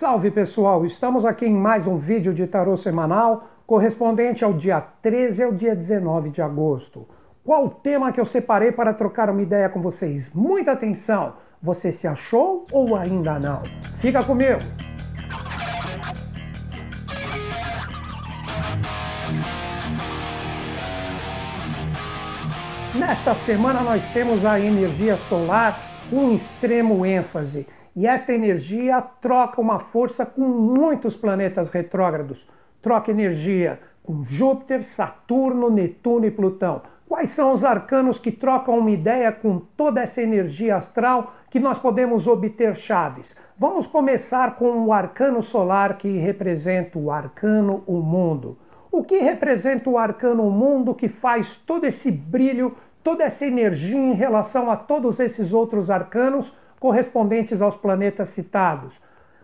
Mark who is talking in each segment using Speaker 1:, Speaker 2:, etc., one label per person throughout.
Speaker 1: Salve pessoal, estamos aqui em mais um vídeo de tarô semanal correspondente ao dia 13 ao dia 19 de agosto. Qual o tema que eu separei para trocar uma ideia com vocês? Muita atenção! Você se achou ou ainda não? Fica comigo! Nesta semana nós temos a energia solar com extremo ênfase e esta energia troca uma força com muitos planetas retrógrados. Troca energia com Júpiter, Saturno, Netuno e Plutão. Quais são os arcanos que trocam uma ideia com toda essa energia astral que nós podemos obter chaves? Vamos começar com o arcano solar que representa o arcano o mundo. O que representa o arcano o mundo que faz todo esse brilho, toda essa energia em relação a todos esses outros arcanos correspondentes aos planetas citados.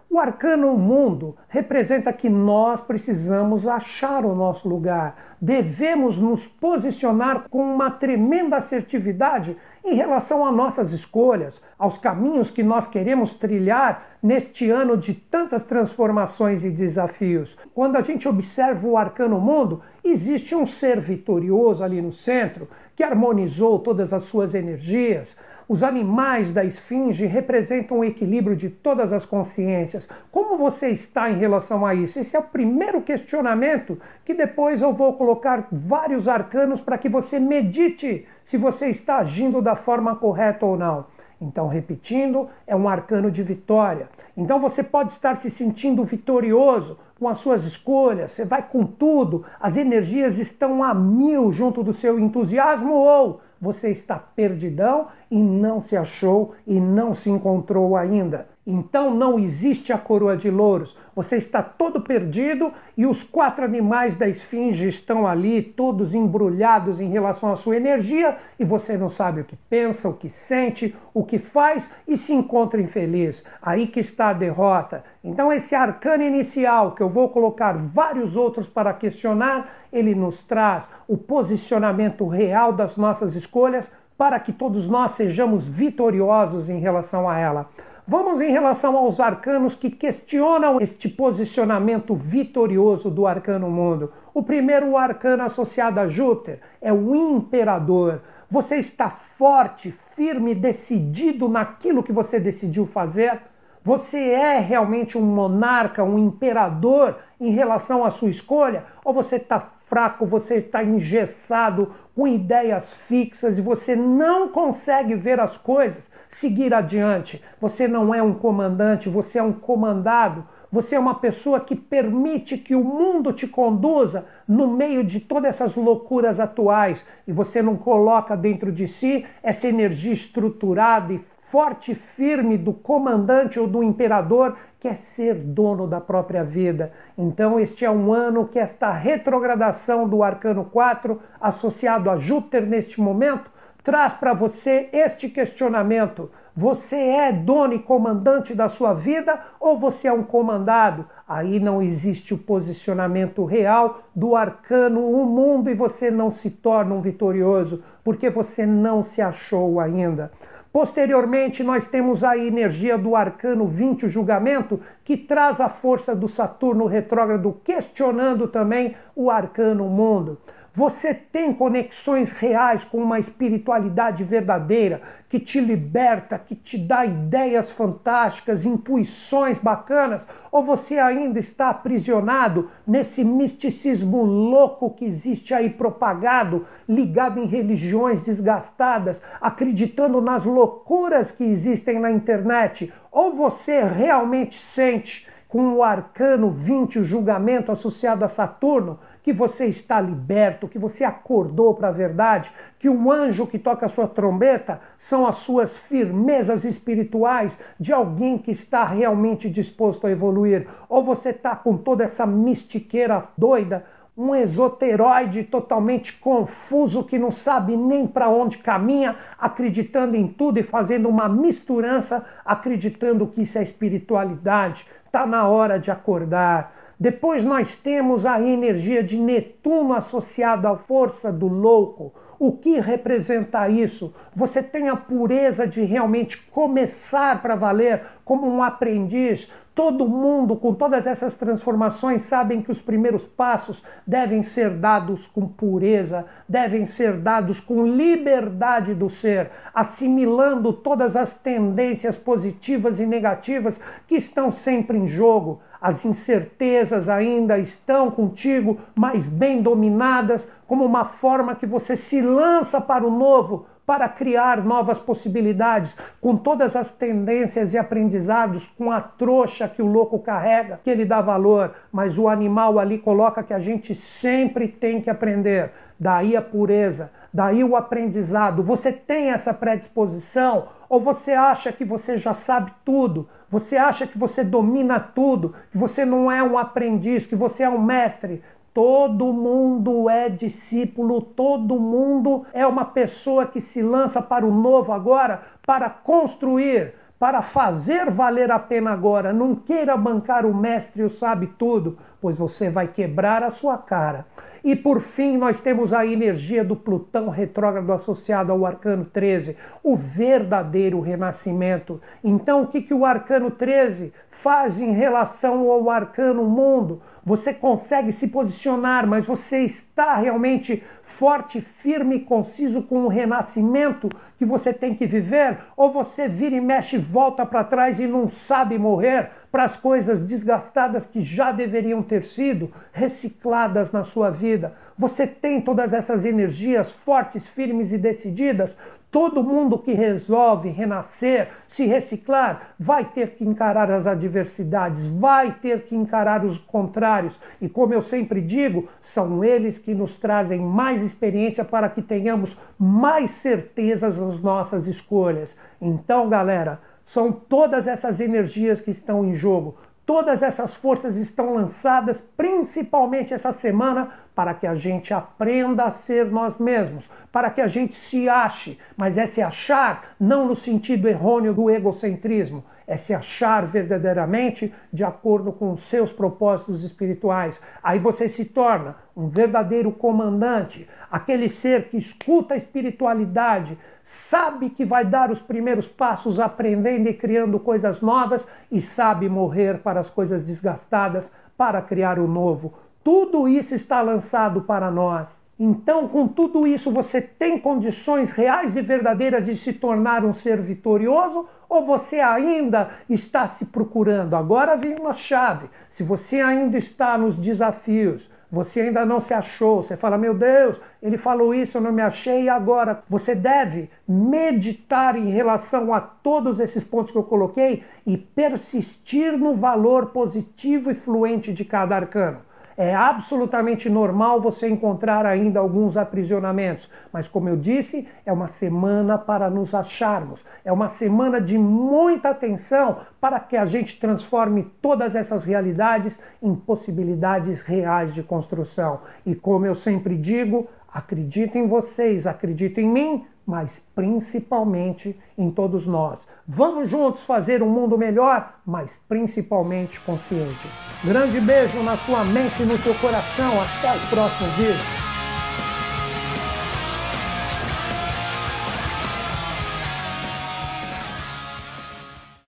Speaker 1: O arcano mundo representa que nós precisamos achar o nosso lugar. Devemos nos posicionar com uma tremenda assertividade em relação a nossas escolhas, aos caminhos que nós queremos trilhar neste ano de tantas transformações e desafios. Quando a gente observa o arcano mundo, existe um ser vitorioso ali no centro que harmonizou todas as suas energias. Os animais da esfinge representam o equilíbrio de todas as consciências. Como você está em relação a isso? Esse é o primeiro questionamento que depois eu vou colocar vários arcanos para que você medite se você está agindo da forma correta ou não. Então, repetindo, é um arcano de vitória. Então, você pode estar se sentindo vitorioso com as suas escolhas, você vai com tudo, as energias estão a mil junto do seu entusiasmo, ou você está perdidão e não se achou e não se encontrou ainda. Então não existe a coroa de louros. Você está todo perdido e os quatro animais da esfinge estão ali, todos embrulhados em relação à sua energia, e você não sabe o que pensa, o que sente, o que faz e se encontra infeliz. Aí que está a derrota. Então, esse arcano inicial, que eu vou colocar vários outros para questionar, ele nos traz o posicionamento real das nossas escolhas para que todos nós sejamos vitoriosos em relação a ela. Vamos em relação aos arcanos que questionam este posicionamento vitorioso do arcano mundo. O primeiro arcano associado a Júpiter é o imperador. Você está forte, firme, decidido naquilo que você decidiu fazer? Você é realmente um monarca, um imperador em relação à sua escolha? Ou você está fraco, você está engessado, com ideias fixas e você não consegue ver as coisas seguir adiante. Você não é um comandante, você é um comandado. Você é uma pessoa que permite que o mundo te conduza no meio de todas essas loucuras atuais e você não coloca dentro de si essa energia estruturada e forte e firme do comandante ou do imperador que é ser dono da própria vida. Então, este é um ano que esta retrogradação do arcano 4, associado a Júpiter neste momento, traz para você este questionamento: você é dono e comandante da sua vida ou você é um comandado? Aí não existe o posicionamento real do arcano, o mundo, e você não se torna um vitorioso, porque você não se achou ainda. Posteriormente, nós temos a energia do arcano 20, o julgamento, que traz a força do Saturno retrógrado, questionando também o arcano mundo. Você tem conexões reais com uma espiritualidade verdadeira que te liberta, que te dá ideias fantásticas, intuições bacanas? Ou você ainda está aprisionado nesse misticismo louco que existe aí propagado, ligado em religiões desgastadas, acreditando nas loucuras que existem na internet? Ou você realmente sente com o arcano 20, o julgamento associado a Saturno, que você está liberto, que você acordou para a verdade, que o anjo que toca a sua trombeta são as suas firmezas espirituais de alguém que está realmente disposto a evoluir. Ou você está com toda essa mistiqueira doida, um esoteroide totalmente confuso que não sabe nem para onde caminha, acreditando em tudo e fazendo uma misturança, acreditando que isso é espiritualidade. Está na hora de acordar. Depois nós temos a energia de Netuno associada à força do louco, O que representa isso? Você tem a pureza de realmente começar para valer como um aprendiz. Todo mundo, com todas essas transformações, sabem que os primeiros passos devem ser dados com pureza, devem ser dados com liberdade do ser, assimilando todas as tendências positivas e negativas que estão sempre em jogo. As incertezas ainda estão contigo, mas bem dominadas, como uma forma que você se lança para o novo, para criar novas possibilidades, com todas as tendências e aprendizados, com a trouxa que o louco carrega, que ele dá valor, mas o animal ali coloca que a gente sempre tem que aprender. Daí a pureza, daí o aprendizado. Você tem essa predisposição ou você acha que você já sabe tudo? Você acha que você domina tudo? Que você não é um aprendiz, que você é um mestre? Todo mundo é discípulo, todo mundo é uma pessoa que se lança para o novo agora, para construir, para fazer valer a pena agora. Não queira bancar o mestre o sabe tudo, pois você vai quebrar a sua cara. E por fim, nós temos a energia do Plutão retrógrado associado ao arcano 13, o verdadeiro renascimento. Então, o que, que o arcano 13 faz em relação ao arcano mundo? Você consegue se posicionar, mas você está realmente forte, firme e conciso com o renascimento que você tem que viver? Ou você vira e mexe, volta para trás e não sabe morrer para as coisas desgastadas que já deveriam ter sido recicladas na sua vida? Você tem todas essas energias fortes, firmes e decididas? Todo mundo que resolve renascer, se reciclar, vai ter que encarar as adversidades, vai ter que encarar os contrários. E como eu sempre digo, são eles que nos trazem mais experiência para que tenhamos mais certezas nas nossas escolhas. Então, galera, são todas essas energias que estão em jogo. Todas essas forças estão lançadas principalmente essa semana para que a gente aprenda a ser nós mesmos, para que a gente se ache, mas é se achar não no sentido errôneo do egocentrismo, é se achar verdadeiramente de acordo com os seus propósitos espirituais. Aí você se torna um verdadeiro comandante, aquele ser que escuta a espiritualidade, sabe que vai dar os primeiros passos aprendendo e criando coisas novas e sabe morrer para as coisas desgastadas para criar o novo. Tudo isso está lançado para nós. Então, com tudo isso, você tem condições reais e verdadeiras de se tornar um ser vitorioso ou você ainda está se procurando? Agora vem uma chave. Se você ainda está nos desafios, você ainda não se achou, você fala, meu Deus, ele falou isso, eu não me achei, e agora? Você deve meditar em relação a todos esses pontos que eu coloquei e persistir no valor positivo e fluente de cada arcano. É absolutamente normal você encontrar ainda alguns aprisionamentos, mas como eu disse, é uma semana para nos acharmos. É uma semana de muita atenção para que a gente transforme todas essas realidades em possibilidades reais de construção. E como eu sempre digo, acredito em vocês, acredito em mim, mas principalmente em todos nós. Vamos juntos fazer um mundo melhor, mas principalmente consciente. Grande beijo na sua mente e no seu coração. Até o próximo vídeo.